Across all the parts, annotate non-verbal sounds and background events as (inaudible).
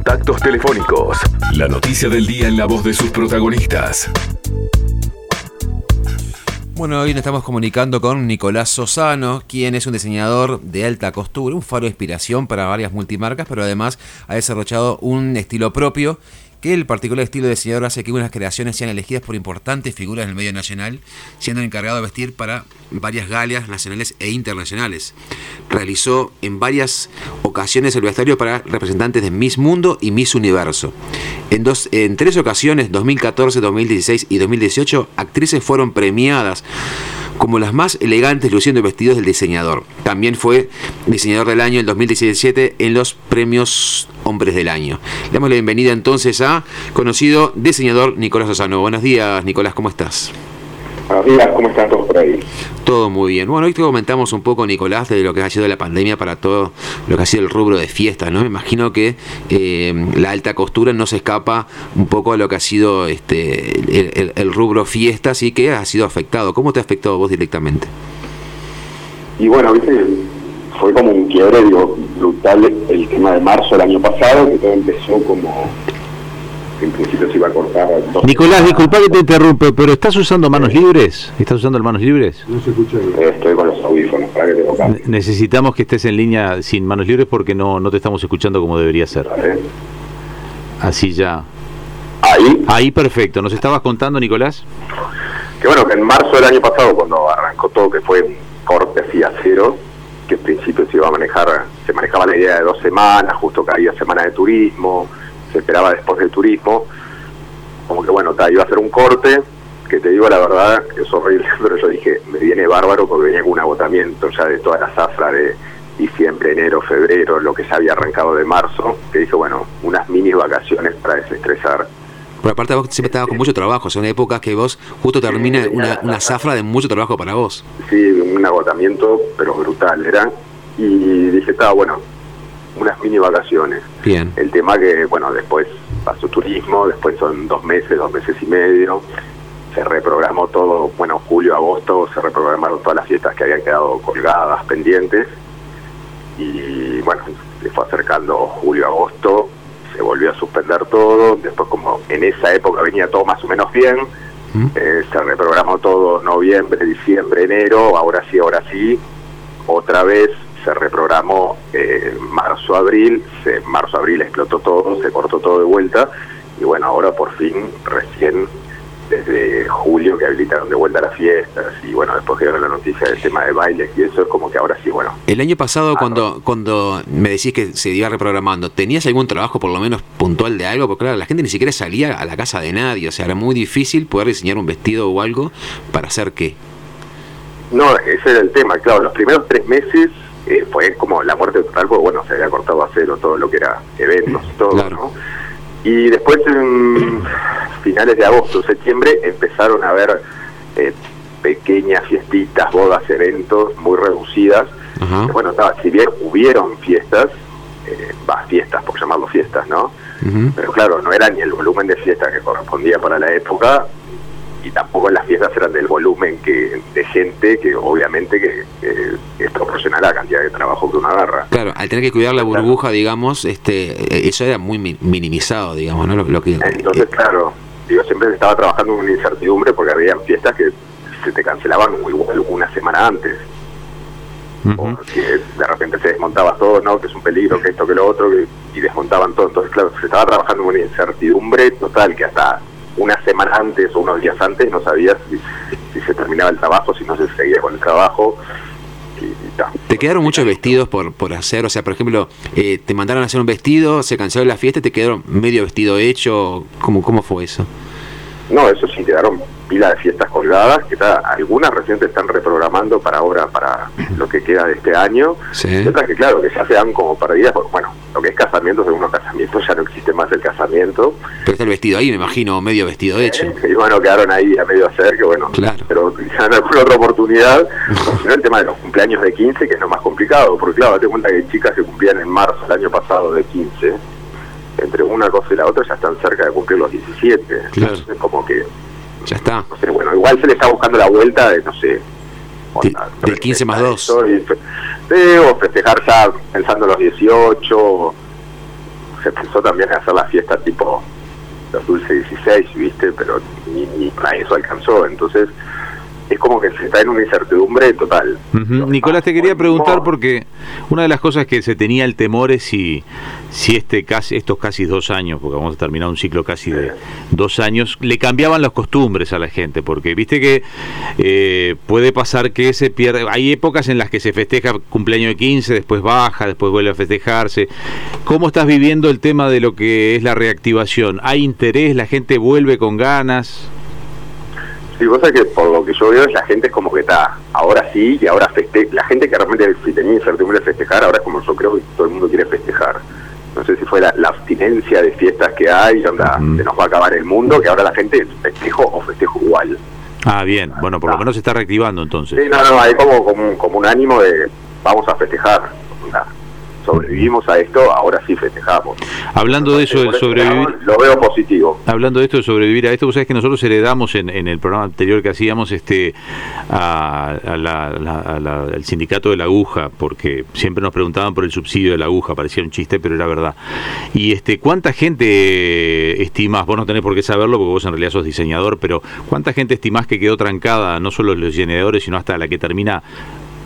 Contactos telefónicos. La noticia del día en la voz de sus protagonistas. Bueno, hoy nos estamos comunicando con Nicolás Sosano, quien es un diseñador de alta costura, un faro de inspiración para varias multimarcas, pero además ha desarrollado un estilo propio que el particular estilo de diseñador hace que unas creaciones sean elegidas por importantes figuras del medio nacional, siendo encargado de vestir para varias galias nacionales e internacionales. Realizó en varias ocasiones el vestuario para representantes de Miss Mundo y Miss Universo. En, dos, en tres ocasiones, 2014, 2016 y 2018, actrices fueron premiadas como las más elegantes luciendo vestidos del diseñador. También fue diseñador del año en 2017 en los premios Hombres del Año. Le damos la bienvenida entonces a conocido diseñador Nicolás Osano. Buenos días, Nicolás, ¿cómo estás? Buenos días, ¿cómo están todos por ahí? Todo muy bien. Bueno, hoy te comentamos un poco, Nicolás, de lo que ha sido la pandemia para todo lo que ha sido el rubro de fiestas, ¿no? Me imagino que eh, la alta costura no se escapa un poco a lo que ha sido este el, rubro fiestas y que ha sido afectado. ¿Cómo te ha afectado vos directamente? Y bueno, viste, fue como un quiebre, digo, brutal el tema de marzo del año pasado, que todo empezó como en principio se iba a cortar. Nicolás, disculpa que te interrumpe, pero ¿estás usando manos libres? ¿Estás usando manos libres? No se escucha bien. Estoy con los audífonos, para que te Necesitamos que estés en línea sin manos libres porque no, no te estamos escuchando como debería ser. Así ya. ¿Ahí? Ahí perfecto. ¿Nos estabas contando, Nicolás? Que bueno, que en marzo del año pasado, cuando arrancó todo, que fue un corte así a cero, que en principio se iba a manejar, se manejaba la idea de dos semanas, justo caía semana de turismo, se esperaba después del turismo, como que bueno, iba a ser un corte, que te digo la verdad, es horrible, (laughs) pero yo dije, me viene bárbaro porque venía con un agotamiento ya de toda la zafra de diciembre, enero, febrero, lo que ya había arrancado de marzo, que dije, bueno, unas mini vacaciones para desestresar. Pero aparte vos siempre estabas con mucho trabajo, son épocas que vos justo termina una, una zafra de mucho trabajo para vos. Sí, un agotamiento, pero brutal era. Y dije, estaba bueno, unas mini vacaciones. Bien. El tema que, bueno, después pasó turismo, después son dos meses, dos meses y medio, se reprogramó todo, bueno, julio, agosto, se reprogramaron todas las fiestas que habían quedado colgadas, pendientes, y bueno, se fue acercando julio, agosto, se volvió a suspender todo, después como en esa época venía todo más o menos bien, ¿Mm? eh, se reprogramó todo noviembre, diciembre, enero, ahora sí, ahora sí, otra vez se reprogramó eh, marzo-abril, marzo-abril explotó todo, se cortó todo de vuelta y bueno, ahora por fin, recién desde julio que habilitaron de vuelta las fiestas y bueno, después que la noticia del tema de bailes y eso es como que ahora sí, bueno. El año pasado cuando cuando me decís que se iba reprogramando, ¿tenías algún trabajo por lo menos puntual de algo? Porque claro, la gente ni siquiera salía a la casa de nadie, o sea, era muy difícil poder diseñar un vestido o algo para hacer qué. No, ese era el tema, claro, los primeros tres meses eh, fue como la muerte total, porque bueno, se había cortado a cero todo lo que era eventos y todo, ¿no? Y después en finales de agosto, septiembre, empezaron a haber eh, pequeñas fiestitas, bodas, eventos muy reducidas. Bueno, estaba, si bien hubieron fiestas, eh, fiestas, por llamarlo fiestas, ¿no? Pero claro, no era ni el volumen de fiesta que correspondía para la época, y tampoco las fiestas eran del volumen que de gente que obviamente que, la cantidad de trabajo que uno agarra. Claro, al tener que cuidar la burbuja, digamos, este eso era muy minimizado, digamos, ¿no? Lo, que, Entonces, claro, yo siempre estaba trabajando en una incertidumbre porque había fiestas que se te cancelaban igual una semana antes. Porque de repente se desmontaba todo, ¿no? Que es un peligro, que esto, que lo otro, y desmontaban todo. Entonces, claro, se estaba trabajando en una incertidumbre total que hasta una semana antes o unos días antes no sabías si, se terminaba el trabajo, si no se seguía con el trabajo. ¿Te quedaron muchos vestidos por, por hacer? O sea, por ejemplo, eh, te mandaron a hacer un vestido, se canceló la fiesta y te quedaron medio vestido hecho. ¿Cómo, cómo fue eso? No, eso sí, quedaron pila de fiestas colgadas, que está, algunas recientes están reprogramando para ahora, para lo que queda de este año, y otras que claro, que ya se dan como perdidas, porque bueno, lo que es casamiento, según los casamientos, ya no existe más el casamiento. Pero está el vestido ahí, me imagino, medio vestido hecho. y bueno, quedaron ahí a medio hacer, que bueno, claro. pero ya en alguna otra oportunidad, (laughs) sino el tema de los cumpleaños de 15, que es lo más complicado, porque claro, te cuenta que hay chicas que cumplían en marzo el año pasado de 15, entre una cosa y la otra ya están cerca de cumplir los 17. Claro. Entonces, como que ya está. bueno, igual se le está buscando la vuelta de, no sé... del 15 más 2. o festejar ya pensando los 18, se pensó también en hacer la fiesta tipo los dulce 16, ¿viste? Pero ni, ni para eso alcanzó. Entonces, es como que se está en una incertidumbre total. Nicolás, te quería preguntar porque una de las cosas que se tenía el temor es si, si este casi, estos casi dos años, porque vamos a terminar un ciclo casi de dos años, le cambiaban las costumbres a la gente, porque viste que eh, puede pasar que se pierde, hay épocas en las que se festeja cumpleaños de 15, después baja, después vuelve a festejarse. ¿Cómo estás viviendo el tema de lo que es la reactivación? ¿Hay interés? ¿La gente vuelve con ganas? Sí, cosa que por lo que yo veo es la gente es como que está, ahora sí, y ahora festeja, la gente que realmente si tenía incertidumbre de festejar, ahora es como yo creo que todo el mundo quiere festejar. No sé si fue la, abstinencia de fiestas que hay, donde se nos va a acabar el mundo, que ahora la gente festejo o festejo igual. Ah, bien, bueno, por lo menos se está reactivando entonces. Sí, no, no, hay como, como, como un ánimo de vamos a festejar sobrevivimos a esto, ahora sí festejamos. Hablando de eso, del sobrevivir. Lo veo positivo. Hablando de esto de sobrevivir a esto, vos sabés que nosotros heredamos en, en el programa anterior que hacíamos este a, al sindicato de la aguja, porque siempre nos preguntaban por el subsidio de la aguja, parecía un chiste, pero era verdad. Y este, ¿cuánta gente estimás? Vos no tenés por qué saberlo porque vos en realidad sos diseñador, pero ¿cuánta gente estimás que quedó trancada, no solo los diseñadores, sino hasta la que termina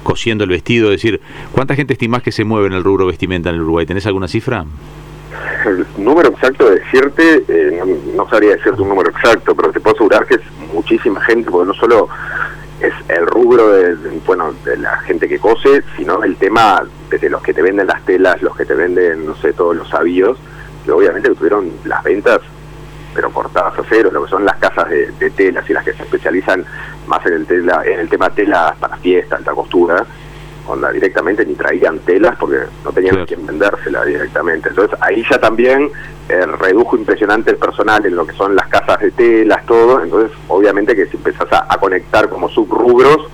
cosiendo el vestido? Es decir, ¿cuánta gente estimás que se mueve en el rubro vestimenta en el Uruguay? ¿Tenés alguna cifra? El número exacto de decirte, eh, no, sabría decirte un número exacto, pero te puedo asegurar que es muchísima gente, porque no solo es el rubro de, bueno de la gente que cose, sino el tema desde los que te venden las telas, los que te venden, no sé, todos los avíos, que obviamente tuvieron las ventas pero cortadas a cero, lo que son las casas de, telas y las que se especializan más en el, tela, en el tema telas para fiesta, alta costura, onda, directamente ni traían telas porque no tenían a quien vendérsela directamente. Entonces ahí ya también eh, redujo impresionante el personal en lo que son las casas de telas, todo. Entonces obviamente que si empezás a conectar como subrubros,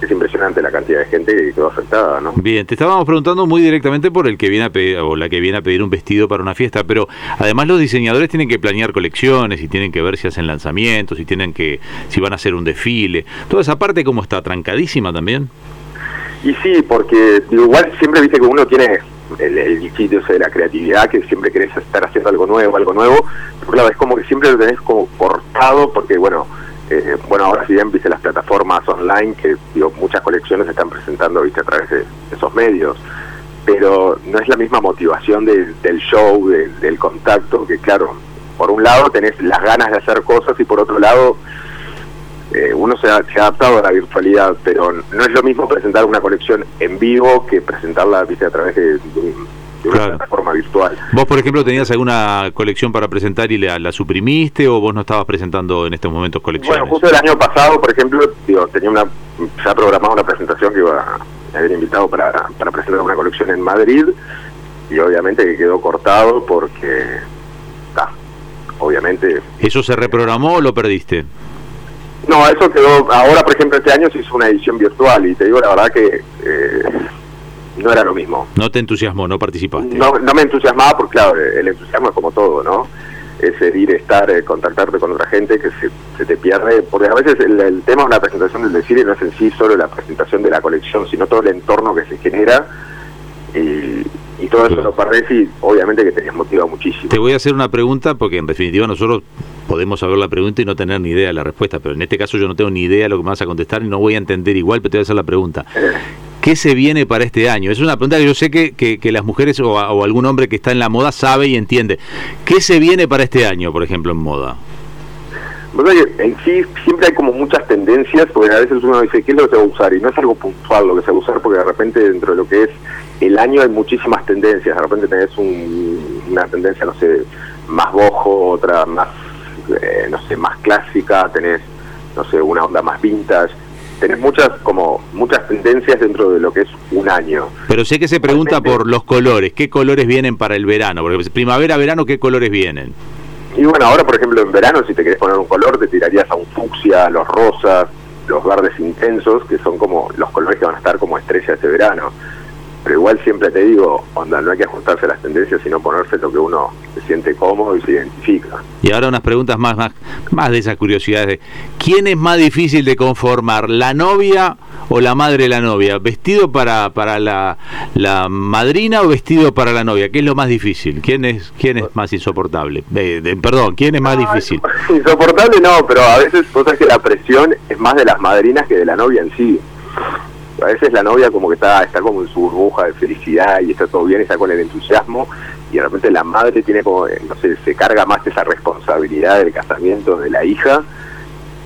es impresionante la cantidad de gente que quedó afectada, ¿no? Bien, te estábamos preguntando muy directamente por el que viene a pedir, o la que viene a pedir un vestido para una fiesta, pero además los diseñadores tienen que planear colecciones y tienen que ver si hacen lanzamientos, y tienen que, si van a hacer un desfile. Toda esa parte como está trancadísima también. Y sí, porque igual siempre viste que uno tiene el, el de la creatividad, que siempre querés estar haciendo algo nuevo, algo nuevo, pero claro, es como que siempre lo tenés como cortado, porque bueno, eh, bueno, ahora si bien viste las plataformas online, que digo, muchas colecciones están presentando viste a través de esos medios, pero no es la misma motivación del show, del contacto, que claro, por un lado tenés las ganas de hacer cosas y por otro lado eh, uno se ha, adaptado a la virtualidad, pero no es lo mismo presentar una colección en vivo que presentarla viste a través de, de de una plataforma virtual. ¿Vos, por ejemplo, tenías alguna colección para presentar y la, suprimiste o vos no estabas presentando en estos momentos colecciones? Bueno, justo el año pasado, por ejemplo, digo, tenía una ya programado una presentación que iba a haber invitado para, para presentar una colección en Madrid y obviamente que quedó cortado porque, está, obviamente... ¿Eso se reprogramó o lo perdiste? No, eso quedó, ahora por ejemplo este año se hizo una edición virtual y te digo la verdad que... Eh, no era lo mismo. ¿No te entusiasmó, no participaste? No, no me entusiasmaba porque, claro, el entusiasmo es como todo, ¿no? Es el ir, estar, eh, contactarte con otra gente que se, te pierde, porque a veces el, tema de la presentación del desfile no es en sí solo la presentación de la colección, sino todo el entorno que se genera y, todo eso lo perdés y obviamente que te desmotiva muchísimo. Te voy a hacer una pregunta porque en definitiva nosotros podemos saber la pregunta y no tener ni idea de la respuesta, pero en este caso yo no tengo ni idea de lo que me vas a contestar y no voy a entender igual, pero te voy a hacer la pregunta. ¿Qué se viene para este año? Es una pregunta que yo sé que, que, las mujeres o, algún hombre que está en la moda sabe y entiende. ¿Qué se viene para este año, por ejemplo, en moda? Bueno, en sí siempre hay como muchas tendencias, porque a veces uno dice, ¿qué es lo que se va a usar? Y no es algo puntual lo que se va a usar, porque de repente dentro de lo que es el año hay muchísimas tendencias. De repente tenés una tendencia, no sé, más bojo, otra más, eh, no sé, más clásica, tenés, no sé, una onda más vintage tenés muchas como muchas tendencias dentro de lo que es un año. Pero sé que se pregunta por los colores, ¿qué colores vienen para el verano? Porque primavera, verano, ¿qué colores vienen? Y bueno, ahora por ejemplo en verano si te querés poner un color te tirarías a un fucsia, a los rosas, los verdes intensos, que son como los colores que van a estar como estrella este verano. Pero igual siempre te digo, onda, no hay que ajustarse a las tendencias, sino ponerse lo que uno se siente cómodo y se identifica. Y ahora unas preguntas más, más, más de esas curiosidades. De, ¿Quién es más difícil de conformar, la novia o la madre de la novia? ¿Vestido para, para la, la madrina o vestido para la novia? ¿Qué es lo más difícil? ¿Quién es, quién es más insoportable? Eh, de- perdón, ¿quién es más No, difícil? (laughs) Insoportable no, pero a veces vos sabés que la presión es más de las madrinas que de la novia en sí. A veces la novia como que está, está como en su burbuja de felicidad y está todo bien, está con el entusiasmo y de repente la madre tiene como, eh, no sé, se carga más esa responsabilidad del casamiento de la hija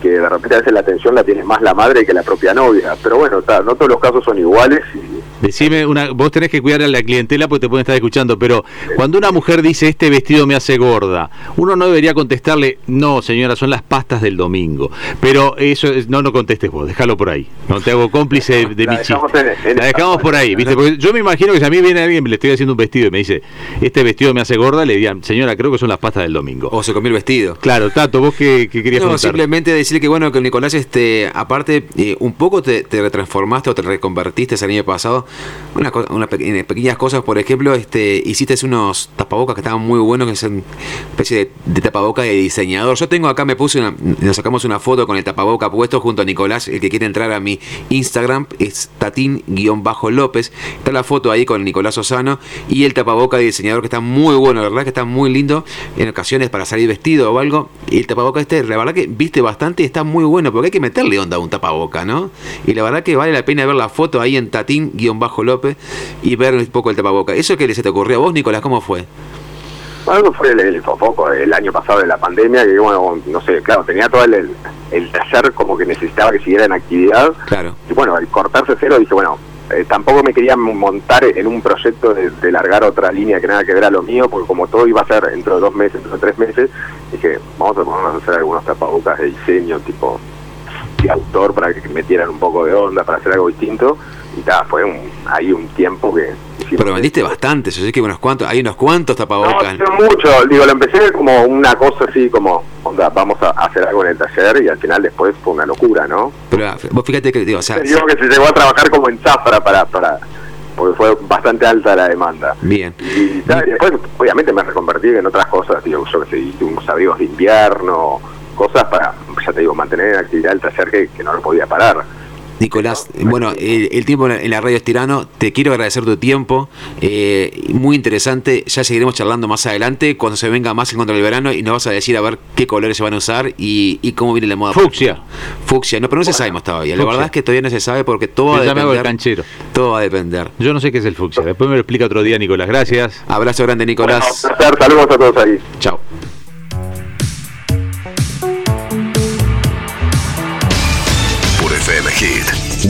que de repente a veces la atención la tiene más la madre que la propia novia. Pero bueno, está, no todos los casos son iguales y Decime, una, vos tenés que cuidar a la clientela porque te pueden estar escuchando, pero cuando una mujer dice este vestido me hace gorda, uno no debería contestarle, no señora, son las pastas del domingo. Pero eso, es- no, no contestes vos, déjalo por ahí. No te hago cómplice de, de La mi dejamos chiste. en- en la dejamos por ahí, ¿viste? Porque yo me imagino que si a mí viene alguien, le estoy haciendo un vestido y me dice, este vestido me hace gorda, le dirían, señora, creo que son las pastas del domingo. O se comió el vestido. Claro, Tato, vos qué, qué querías No, simplemente decir que bueno, que Nicolás, este, aparte, eh, un poco te, te retransformaste o te reconvertiste el año pasado. Una, co- una pe- en pequeñas cosas, por ejemplo, este, hiciste unos tapabocas que estaban muy buenos, que son una especie de, de tapabocas de diseñador. Yo tengo acá, me puse una, nos sacamos una foto con el tapaboca puesto junto a Nicolás, el que quiere entrar a mi Instagram es tatín-lópez. Está la foto ahí con Nicolás Osano y el tapaboca de diseñador que está muy bueno, la verdad que está muy lindo en ocasiones para salir vestido o algo. Y el tapaboca este, la verdad que viste bastante está muy bueno porque hay que meterle onda a un tapaboca, ¿no? Y la verdad que vale la pena ver la foto ahí en tatín-lópez y ver un poco el tapaboca. ¿Eso que se te ocurrió a vos, Nicolás? ¿Cómo fue? Algo fue el, el foco el año pasado de la pandemia, que bueno, no sé, claro, tenía todo el, el, el taller como que necesitaba que siguiera en actividad. Claro. Y bueno, al cortarse cero dije, bueno, eh, tampoco me quería montar en un proyecto de, de largar otra línea que nada que ver a lo mío, porque como todo iba a ser dentro de dos meses, dentro de tres meses, dije, vamos a ponernos a hacer algunos tapabocas de diseño, tipo autor, para que metieran un poco de onda, para hacer algo distinto. Y tal, fue un, ahí un tiempo que... Pero vendiste bastante, yo sé que unos cuantos, hay unos cuantos tapabocas. no mucho, digo, lo empecé como una cosa así, como, onda, vamos a hacer algo en el taller y al final después fue una locura, ¿no? Pero ah, vos fíjate que, digo, o sea, Digo que se llegó a trabajar como en zafra para, para, porque fue bastante alta la demanda. bien. Y y después, obviamente, me reconvertí en otras cosas, digo, yo que sé, unos abrigos de invierno, cosas para, ya te digo, mantener en actividad el taller que, que no lo podía parar. Nicolás, bueno, el, el tiempo en la- radio es tirano. Te quiero agradecer tu tiempo. eh, muy interesante. Ya seguiremos charlando más adelante cuando se venga más en contra del verano y nos vas a decir a ver qué colores se van a usar y, y cómo viene la moda. Fucsia. Fucsia. No, pero no se sabe todavía. La verdad es que todavía no se sabe porque todo va a el depender. canchero. Todo va a depender. Yo no sé qué es el fucsia. Después me lo explica otro día, Nicolás. Gracias. Abrazo grande, Nicolás. Bueno, placer, saludos a todos ahí. Chao.